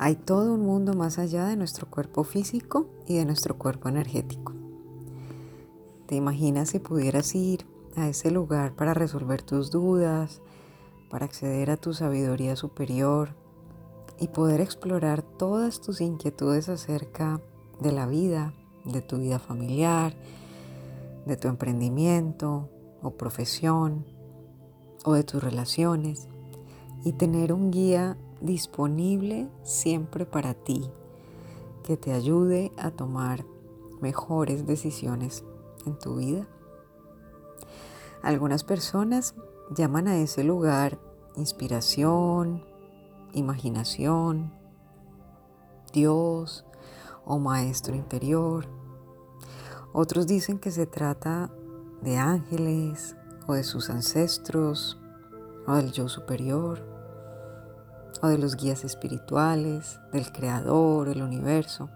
Hay todo un mundo más allá de nuestro cuerpo físico y de nuestro cuerpo energético. ¿Te imaginas si pudieras ir a ese lugar para resolver tus dudas, para acceder a tu sabiduría superior y poder explorar todas tus inquietudes acerca de la vida, de tu vida familiar, de tu emprendimiento o profesión o de tus relaciones y tener un guía disponible siempre para ti que te ayude a tomar mejores decisiones en tu vida. Algunas personas llaman a ese lugar inspiración, imaginación, Dios o maestro interior. Otros dicen que se trata de ángeles o de sus ancestros o del yo superior o de los guías espirituales, del creador, el universo.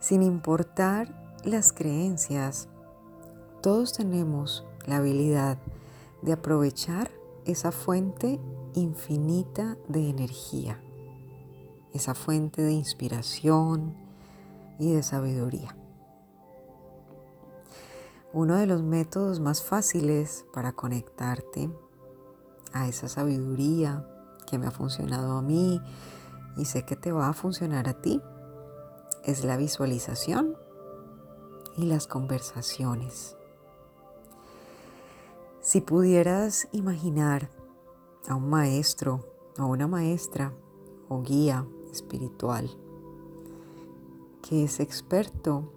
Sin importar las creencias, todos tenemos la habilidad de aprovechar esa fuente infinita de energía, esa fuente de inspiración y de sabiduría. Uno de los métodos más fáciles para conectarte a esa sabiduría que me ha funcionado a mí y sé que te va a funcionar a ti es la visualización y las conversaciones. Si pudieras imaginar a un maestro, a una maestra o guía espiritual que es experto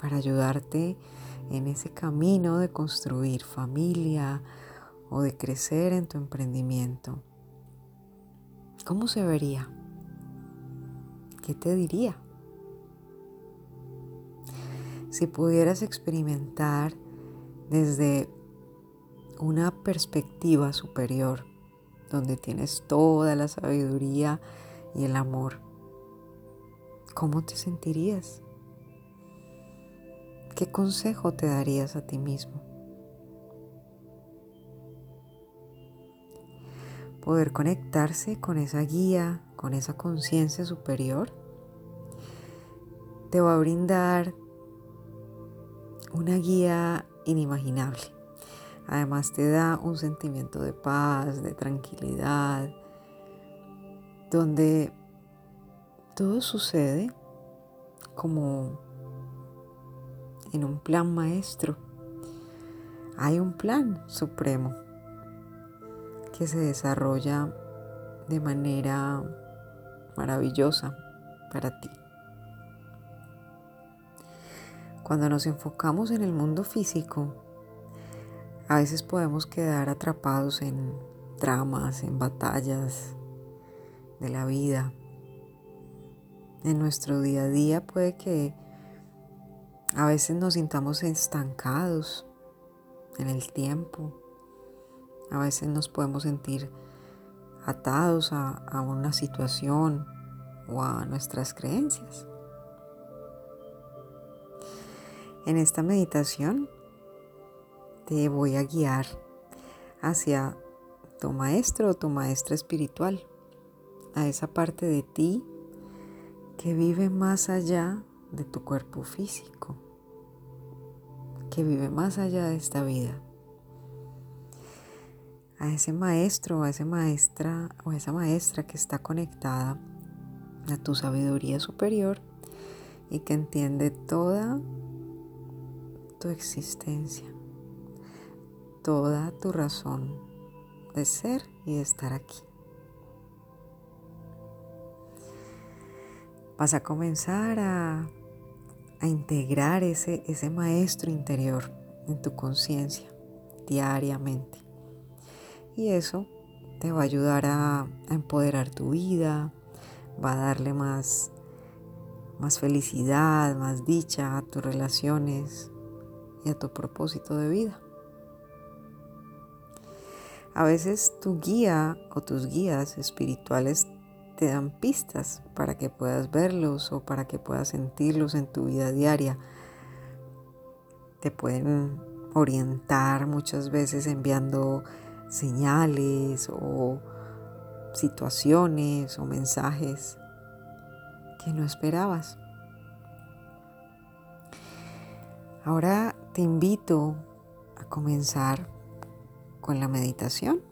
para ayudarte en ese camino de construir familia o de crecer en tu emprendimiento, ¿cómo se vería? ¿Qué te diría? Si pudieras experimentar desde una perspectiva superior, donde tienes toda la sabiduría y el amor, ¿cómo te sentirías? ¿Qué consejo te darías a ti mismo? Poder conectarse con esa guía, con esa conciencia superior, te va a brindar una guía inimaginable Además te da un sentimiento de paz, de tranquilidad, donde todo sucede como en un plan maestro. Hay un plan supremo que se desarrolla de manera maravillosa para ti. Cuando nos enfocamos en el mundo físico, a veces podemos quedar atrapados en tramas, en batallas de la vida. En nuestro día a día puede que a veces nos sintamos estancados en el tiempo. A veces nos podemos sentir atados a, una situación o a nuestras creencias. En esta meditación te voy a guiar hacia tu maestro o tu maestra espiritual, a esa parte de ti que vive más allá de tu cuerpo físico, que vive más allá de esta vida. A ese maestro o a esa maestra o a esa maestra que está conectada a tu sabiduría superior y que entiende toda tu existencia toda tu razón de ser y de estar aquí. Vas a comenzar a, a integrar ese, ese maestro interior en tu conciencia diariamente. Y eso te va a ayudar a, empoderar tu vida, va a darle más, más felicidad, más dicha a tus relaciones y a tu propósito de vida. A veces tu guía o tus guías espirituales te dan pistas para que puedas verlos o para que puedas sentirlos en tu vida diaria. Te pueden orientar muchas veces enviando señales o situaciones o mensajes que no esperabas. Ahora te invito a comenzar con la meditación.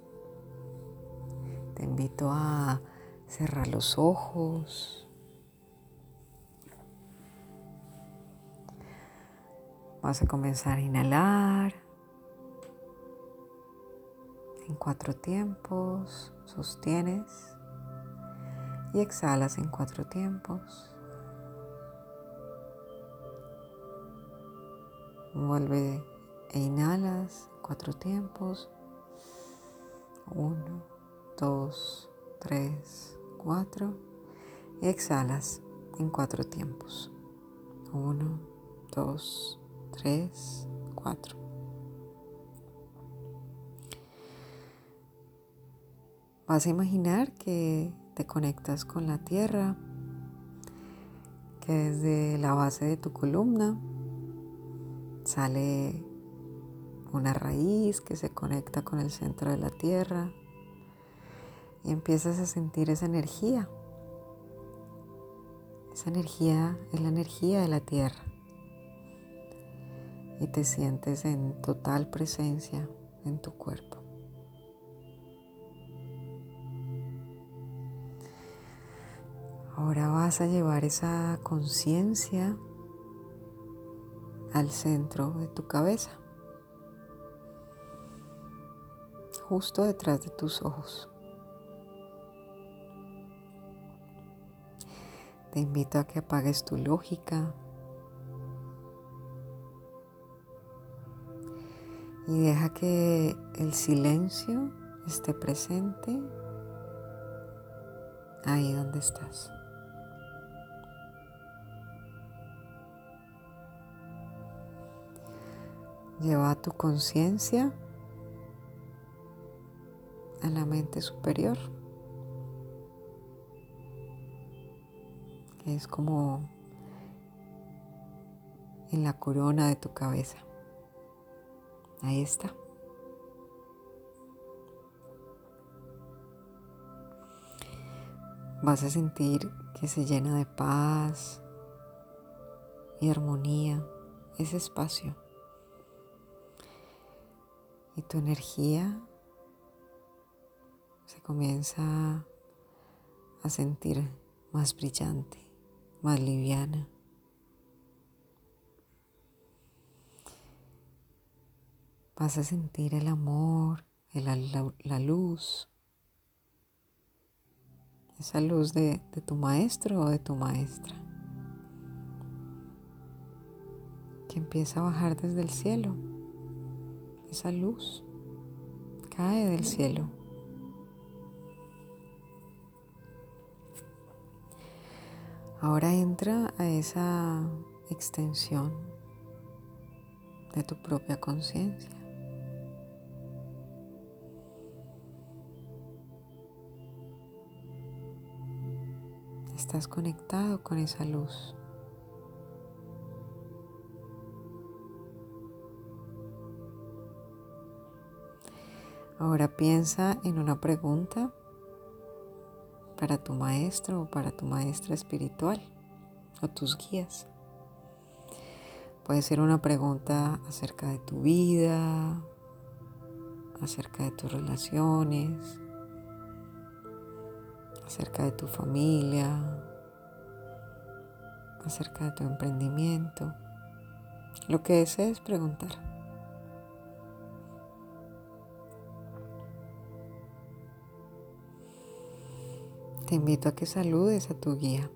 Te invito a cerrar los ojos. Vas a comenzar a inhalar en cuatro tiempos, sostienes y exhalas en cuatro tiempos. Vuelve e inhalas cuatro tiempos. Uno, dos, tres, cuatro. Y exhalas en cuatro tiempos. Uno, dos, tres, cuatro. Vas a imaginar que te conectas con la tierra, que desde la base de tu columna sale una raíz que se conecta con el centro de la tierra y empiezas a sentir esa energía. Esa energía es la energía de la tierra y te sientes en total presencia en tu cuerpo. Ahora vas a llevar esa conciencia al centro de tu cabeza, justo detrás de tus ojos. Te invito a que apagues tu lógica y deja que el silencio esté presente ahí donde estás. Lleva tu conciencia a la mente superior, que es como en la corona de tu cabeza. Ahí está. Vas a sentir que se llena de paz y armonía ese espacio y tu energía se comienza a sentir más brillante, más liviana. Vas a sentir el amor, la, luz, esa luz de tu maestro o de tu maestra, que empieza a bajar desde el cielo esa luz cae del cielo. Ahora entra a esa extensión de tu propia conciencia. Estás conectado con esa luz. Ahora piensa en una pregunta para tu maestro o para tu maestra espiritual o tus guías. Puede ser una pregunta acerca de tu vida, acerca de tus relaciones, acerca de tu familia, acerca de tu emprendimiento, lo que desees preguntar. Te invito a que saludes a tu guía.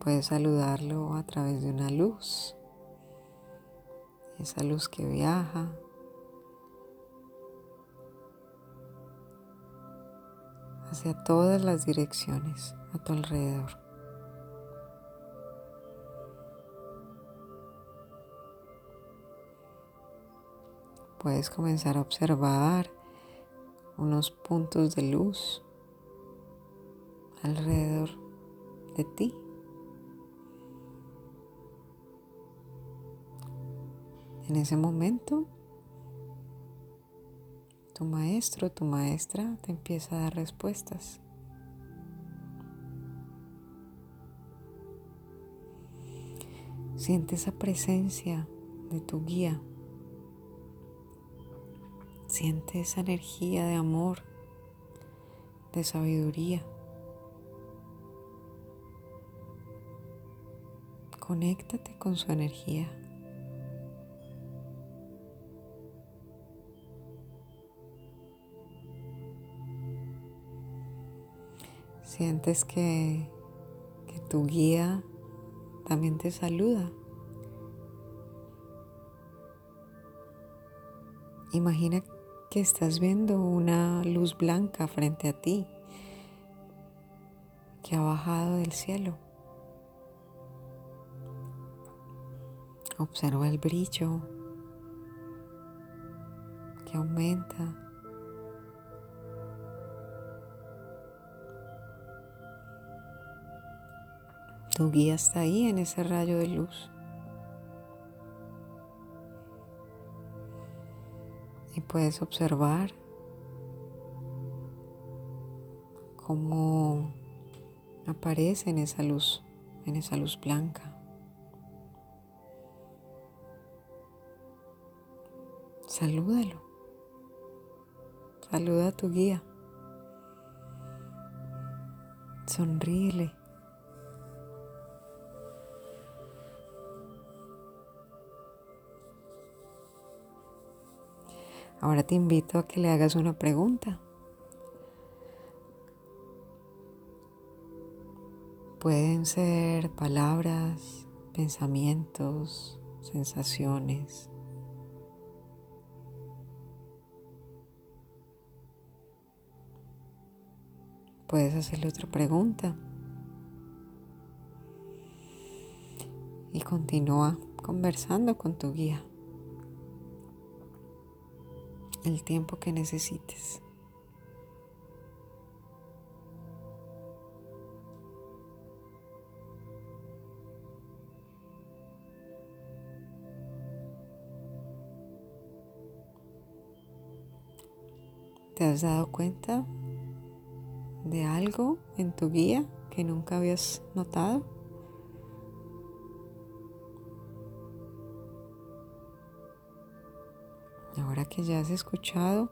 Puedes saludarlo a través de una luz, esa luz que viaja. hacia todas las direcciones a tu alrededor. Puedes comenzar a observar unos puntos de luz alrededor de ti. En ese momento, tu maestro, tu maestra te empieza a dar respuestas. Siente esa presencia de tu guía Siente esa energía de amor, de sabiduría. Conéctate con su energía. Sientes que, que tu guía también te saluda. Imagina que estás viendo una luz blanca frente a ti que ha bajado del cielo. Observa el brillo que aumenta. Tu guía está ahí en ese rayo de luz. Puedes observar cómo aparece en esa luz, en esa luz blanca. Salúdalo. Saluda a tu guía. Sonríele. Ahora te invito a que le hagas una pregunta. Pueden ser palabras, pensamientos, sensaciones. Puedes hacerle otra pregunta. Y continúa conversando con tu guía. El tiempo que necesites. ¿Te has dado cuenta de algo en tu guía que nunca habías notado? Que ya has escuchado,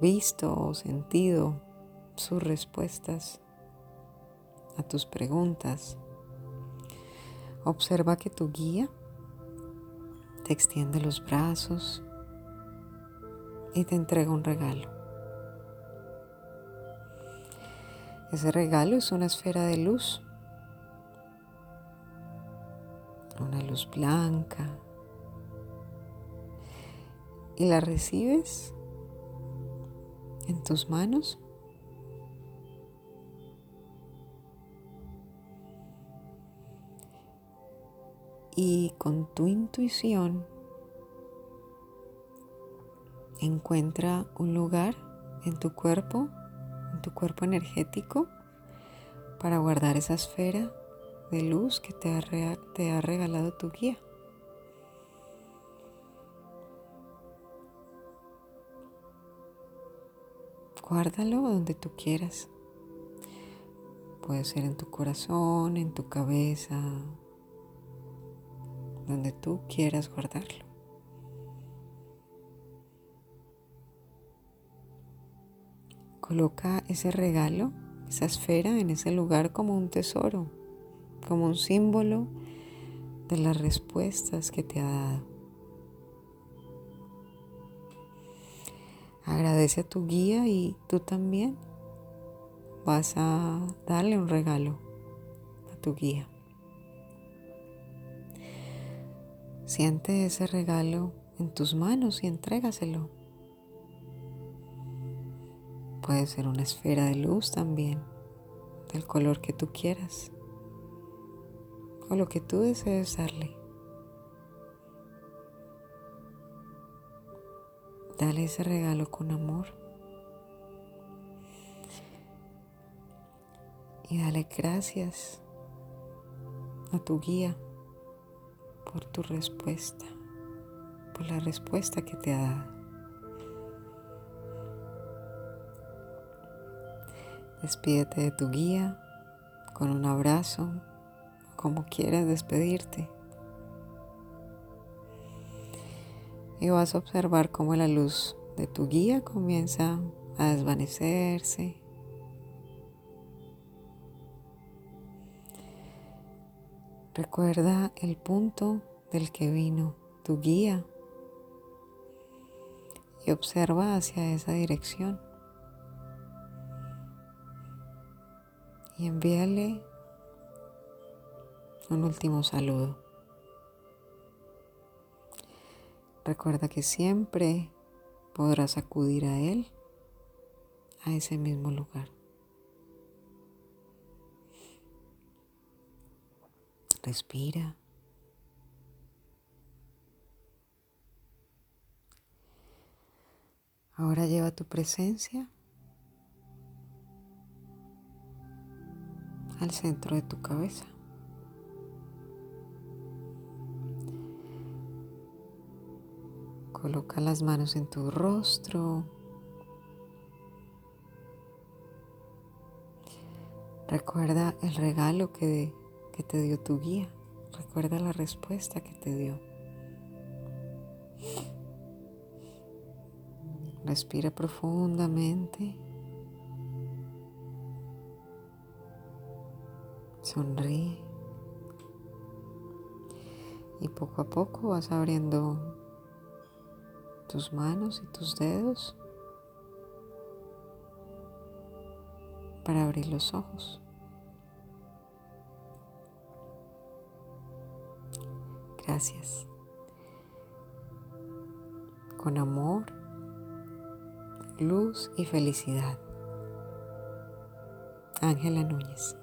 visto o sentido sus respuestas a tus preguntas, observa que tu guía te extiende los brazos y te entrega un regalo. Ese regalo es una esfera de luz, una luz blanca, y la recibes en tus manos. Y con tu intuición encuentra un lugar en tu cuerpo, en tu cuerpo energético, para guardar esa esfera de luz que te ha, te ha regalado tu guía. Guárdalo donde tú quieras. Puede ser en tu corazón, en tu cabeza, donde tú quieras guardarlo. Coloca ese regalo, esa esfera en ese lugar como un tesoro, como un símbolo de las respuestas que te ha dado. Agradece a tu guía y tú también vas a darle un regalo a tu guía. Siente ese regalo en tus manos y entrégaselo. Puede ser una esfera de luz también, del color que tú quieras, o lo que tú desees darle. Dale ese regalo con amor. Y dale gracias a tu guía por tu respuesta, por la respuesta que te ha dado. Despídete de tu guía con un abrazo, como quieras despedirte. Y vas a observar cómo la luz de tu guía comienza a desvanecerse. Recuerda el punto del que vino tu guía y observa hacia esa dirección. Y envíale un último saludo. Recuerda que siempre podrás acudir a Él, a ese mismo lugar. Respira. Ahora lleva tu presencia al centro de tu cabeza. Coloca las manos en tu rostro. Recuerda el regalo que, que te dio tu guía. Recuerda la respuesta que te dio. Respira profundamente. Sonríe. Y poco a poco vas abriendo tus manos y tus dedos para abrir los ojos. Gracias. Con amor, luz y felicidad. Ángela Núñez.